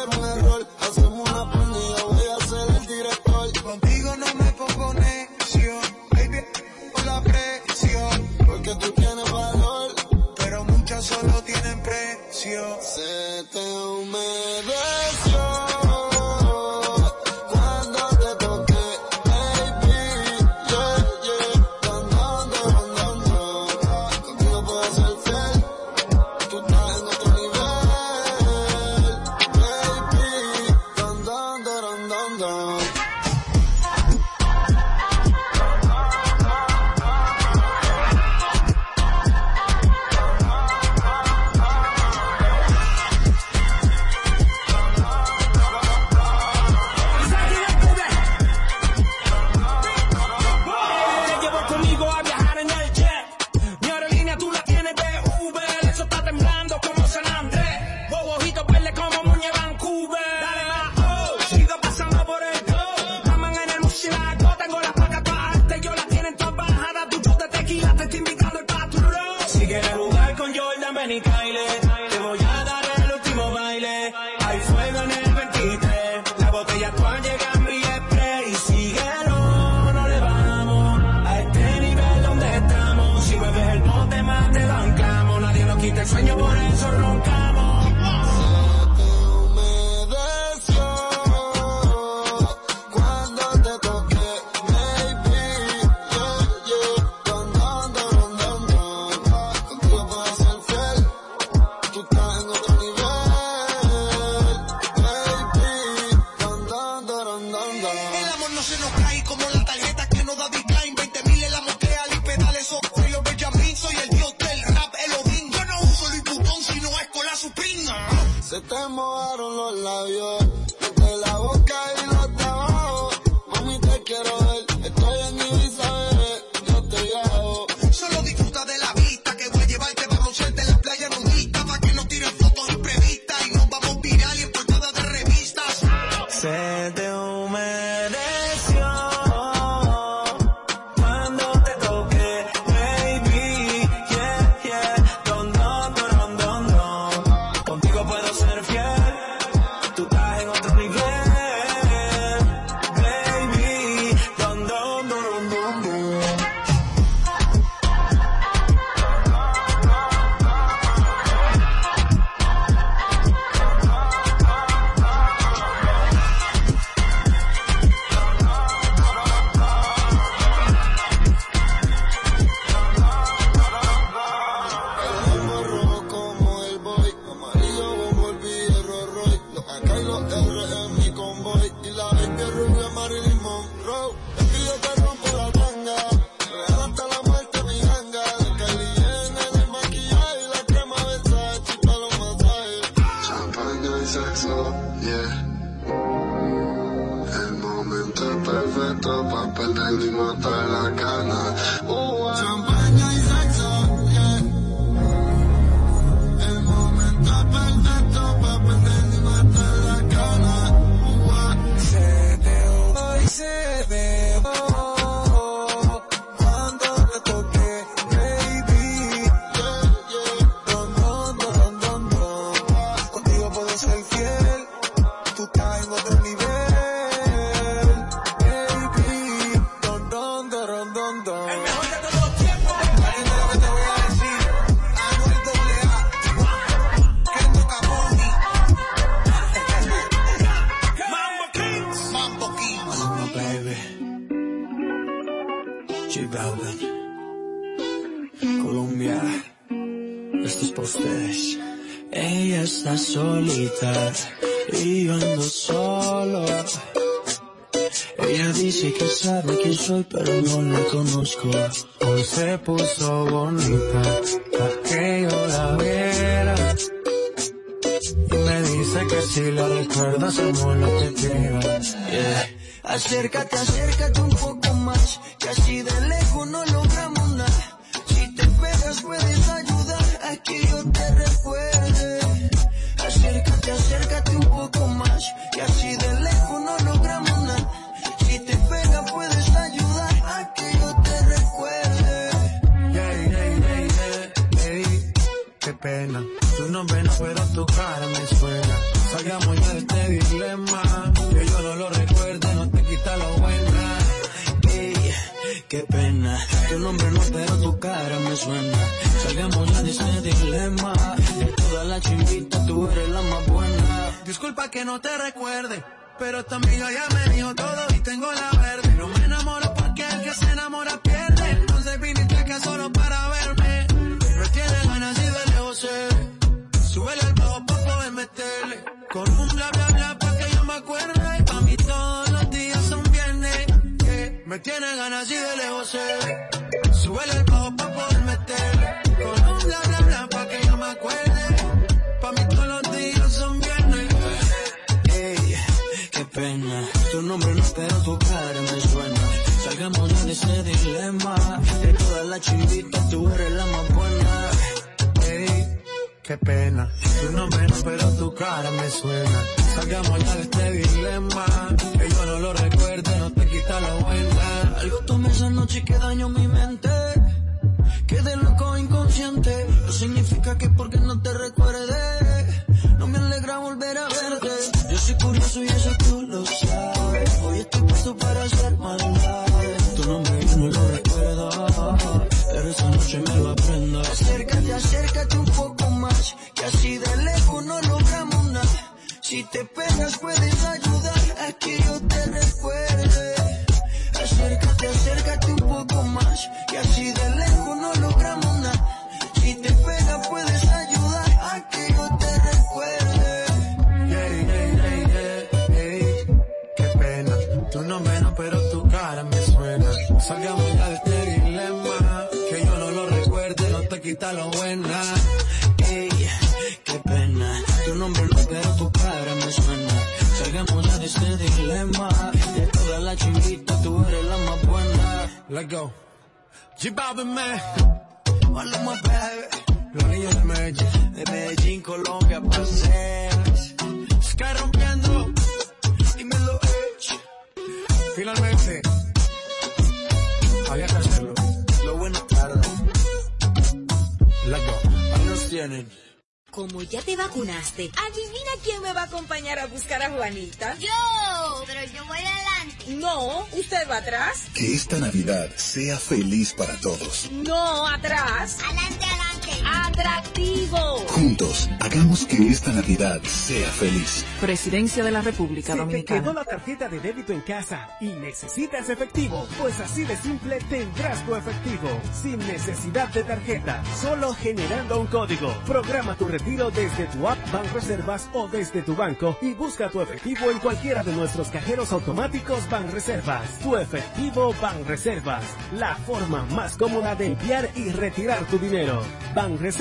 pero no la conozco. Hoy se puso bonita, para que yo la viera. Y me dice que si la recuerdas, somos lo que quieras. Acércate, acércate Let's go. Ahí nos tienen. Como ya te vacunaste, adivina quién me va a acompañar a buscar a Juanita. Yo, pero yo voy adelante. No, usted va atrás. Que esta Navidad sea feliz para todos. No, atrás. Adelante, adelante. Atractivo. Juntos, hagamos que esta Navidad sea feliz. Presidencia de la República Si te quedó Dominicana. la tarjeta de débito en casa y necesitas efectivo, pues así de simple tendrás tu efectivo, sin necesidad de tarjeta, solo generando un código. Programa tu retiro desde tu app Banreservas o desde tu banco y busca tu efectivo en cualquiera de nuestros cajeros automáticos Banreservas. Tu efectivo Banreservas, la forma más cómoda de enviar y retirar tu dinero. Banreservas,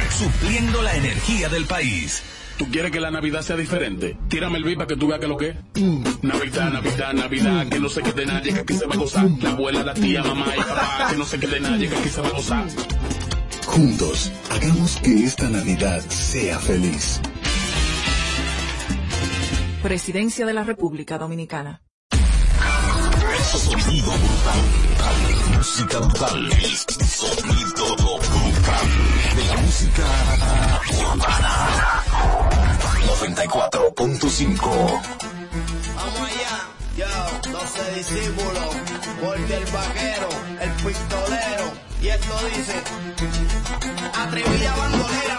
Supliendo la energía del país. ¿Tú quieres que la Navidad sea diferente? Tírame el beat para que tú veas que lo que es. Navidad, Navidad, Navidad, que no se quede nadie, que aquí se va a gozar. La abuela, la tía, mamá y papá, que no se quede nadie, que aquí se va a gozar. Juntos, hagamos que esta Navidad sea feliz. Presidencia de la República Dominicana. Sonido brutal. Música brutal. Sonido brutal. Música urbana. 94.5. Vamos allá, yo, 12 discípulos, porque el vaquero, el pistolero, y esto dice, atrevida bandolera,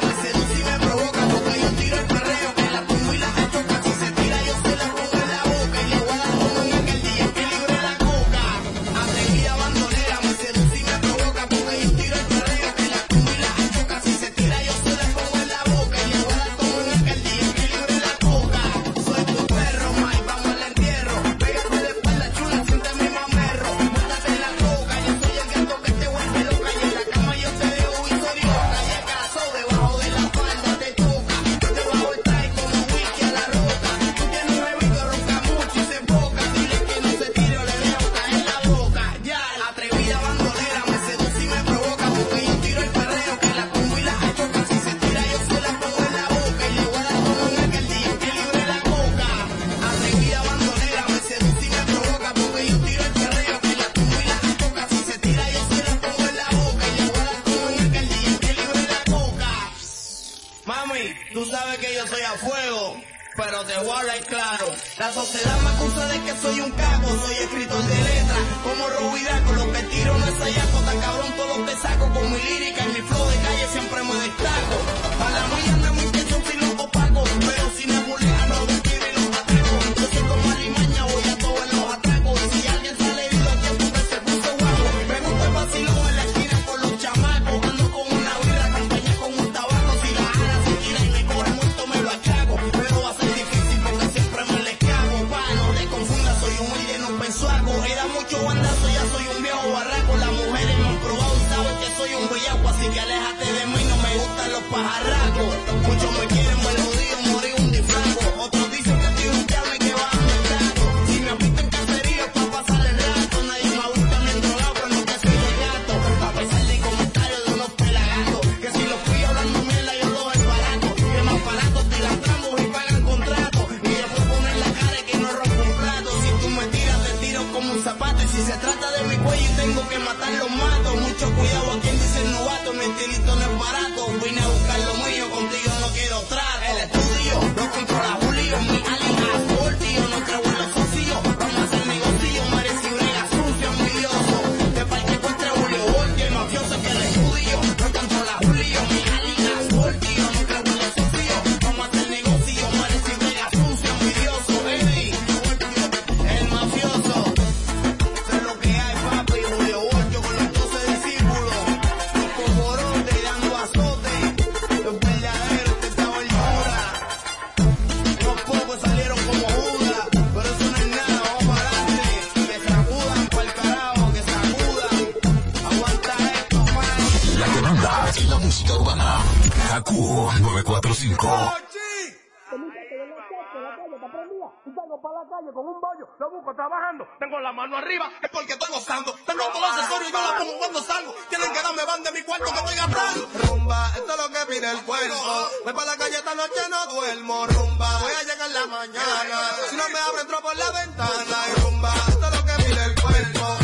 te voy a claro. La sociedad me acusa de que soy un caco, soy escritor de letras, como Rubidá, con los que tiro no es sayaco, tan cabrón todos te saco con mi lírica. calle con un bollo, lo busco trabajando. Tengo la mano arriba, es porque estoy gozando. Tengo todo accesorio y yo la pongo cuando salgo. Tienen que darme van de mi cuarto que estoy gastando. Rumba, esto es lo que pide el cuerpo. Voy para la calle esta noche, no duermo. Rumba, voy a llegar la mañana. Si no me abro, entro por la ventana. Rumba, esto es lo que pide el cuerpo.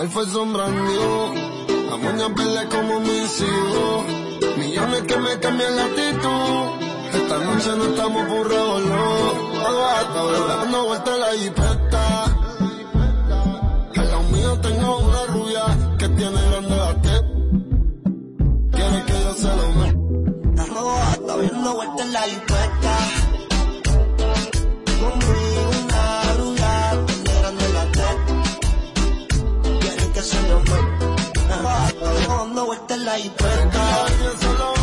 él fue sombrando. A una pelea como mis hijos. Millones que me cambian la actitud. Esta noche no estamos por revolver. Todo dando vuelta la jipeta. Al lado mío tengo una rubia que tiene grande la Quiere que yo se lo me. Está está viendo la jipeta. y tuerca.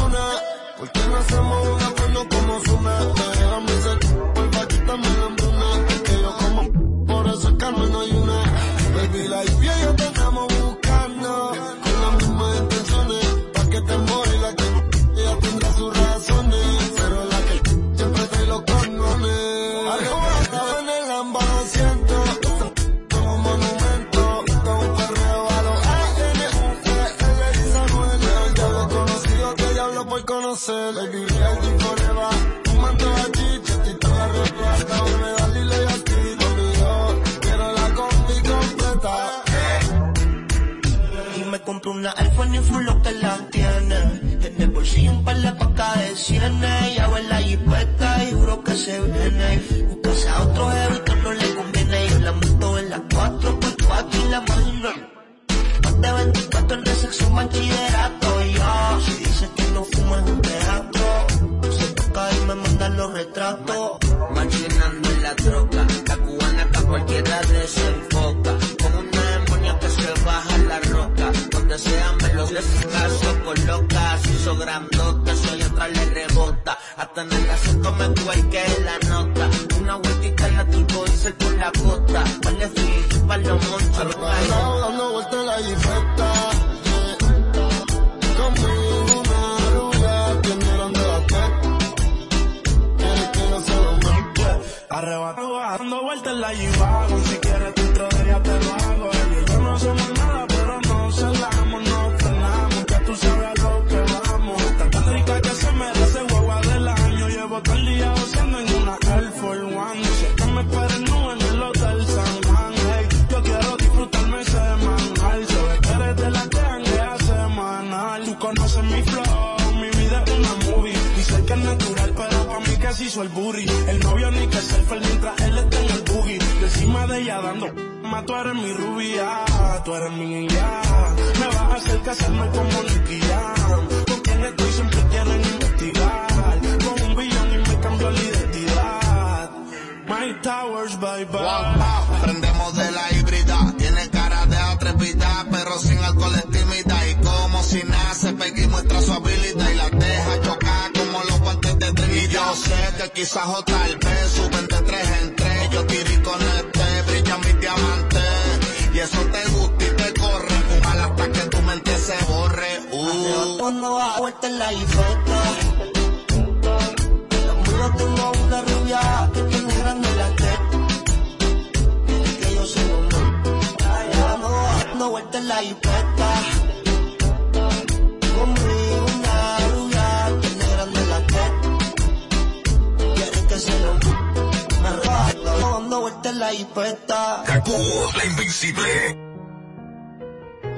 ni un que la tiene. Tiene bolsillo un par de pacas de cienes. Y abre la jipeta y juro que se viene. Buscase a otro jefe no le conviene. Yo la monto en la 4x4 y la magna. Más de 24 en recepción, manchilla.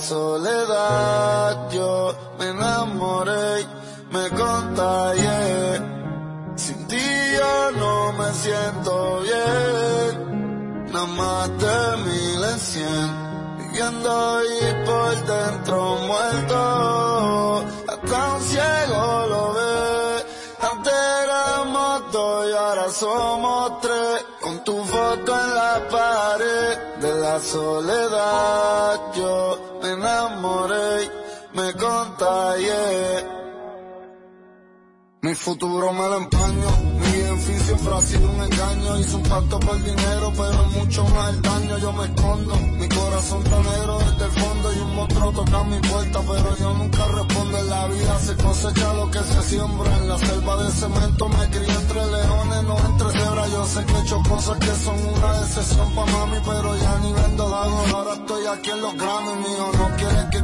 soledad yo me enamoré, me contagié. Sin ti yo no me siento bien, nada más de mil en cien. Viviendo y por dentro muerto, hasta un ciego lo ve. Antes éramos dos y ahora somos tres, con tu foto en la pared de la soledad yo enamoré, me contagié. Mi futuro me lo empaño, mi edificio siempre ha sido un engaño. Hice un pacto por dinero, pero mucho más el daño. Yo me escondo, mi corazón tanero desde el fondo y un monstruo toca mi puerta, pero yo nunca respondo. En la vida se cosecha lo que se siembra. En la selva de cemento me crié entre leones, no entre cebras. Yo sé que he hecho cosas que son una decepción para mami, pero ya ni vendo la Ahora estoy aquí en los Grammy, mío, no quieres que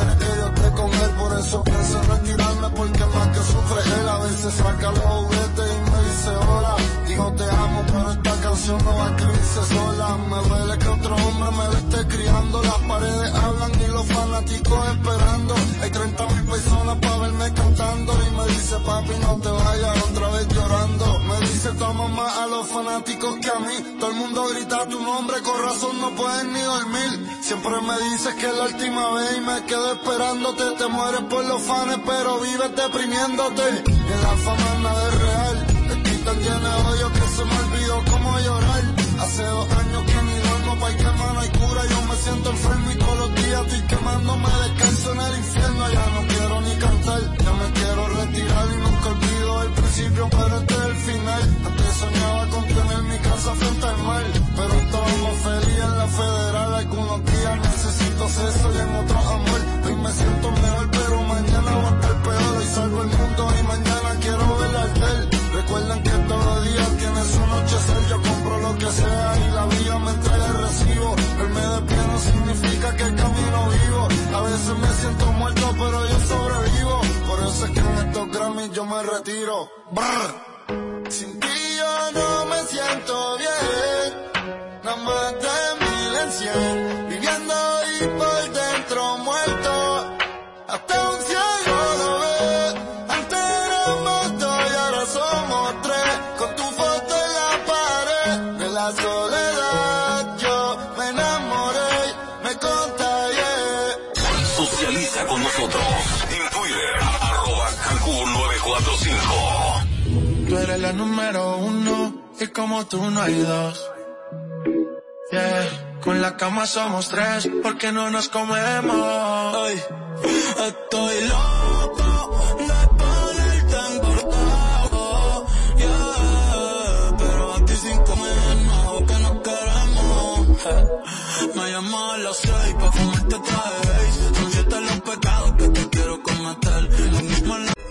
quieres que yo esté con él. Por eso pienso en retirarme, porque más que sufre él. A veces saca los juguetes y me dice hola. Digo te amo, pero esta canción no va a escribirse sola. Me duele que otro hombre me la esté criando. Las paredes hablan y los fanáticos esperando. Hay 30 mil personas para verme cantando. Y me dice papi, no te vayas otra vez llorando. Dice toma más a los fanáticos que a mí. Todo el mundo grita tu nombre, con razón no pueden ni dormir. Siempre me dices que es la última vez y me quedo esperándote. Te mueres por los fans, pero vives deprimiéndote. En la fama nada es real. Estoy tan lleno de odio que se me olvidó cómo llorar. Hace dos años que ni duermo, pa' que mano hay cura. Yo me siento enfermo y todos los días estoy quemándome. Descanso en el infierno, ya no quiero ni cantar. Ya me quiero retirar y nunca olvido el principio, pero este el final. Antes soñaba con tener mi casa frente al mar. Pero estábamos felices en la federal. Algunos días necesito sexo y en otros amor. Hoy me siento mejor, pero mañana va a estar peor. Hoy salgo al mundo y mañana quiero ver al ver. Recuerden que todo día tiene su noche ser. Yo compro lo que sea y la vida me entrega el recibo. Verme de pie no significa que camino vivo. A veces me siento muerto, pero yo sobrevivo. Por eso es que en estos Grammys yo me retiro. Brr. Sin ti yo no me siento bien. No más de mil. número uno y como tú no hay dos. Yeah. Con la cama somos tres porque no nos comemos. Estoy loco de ponerte emborrachado. Yeah. Pero a ti sin comernos que nos queremos. Me llamo a las seis pa' fumarte traje. Confiesta los pecados que te quiero cometer. Lo mismo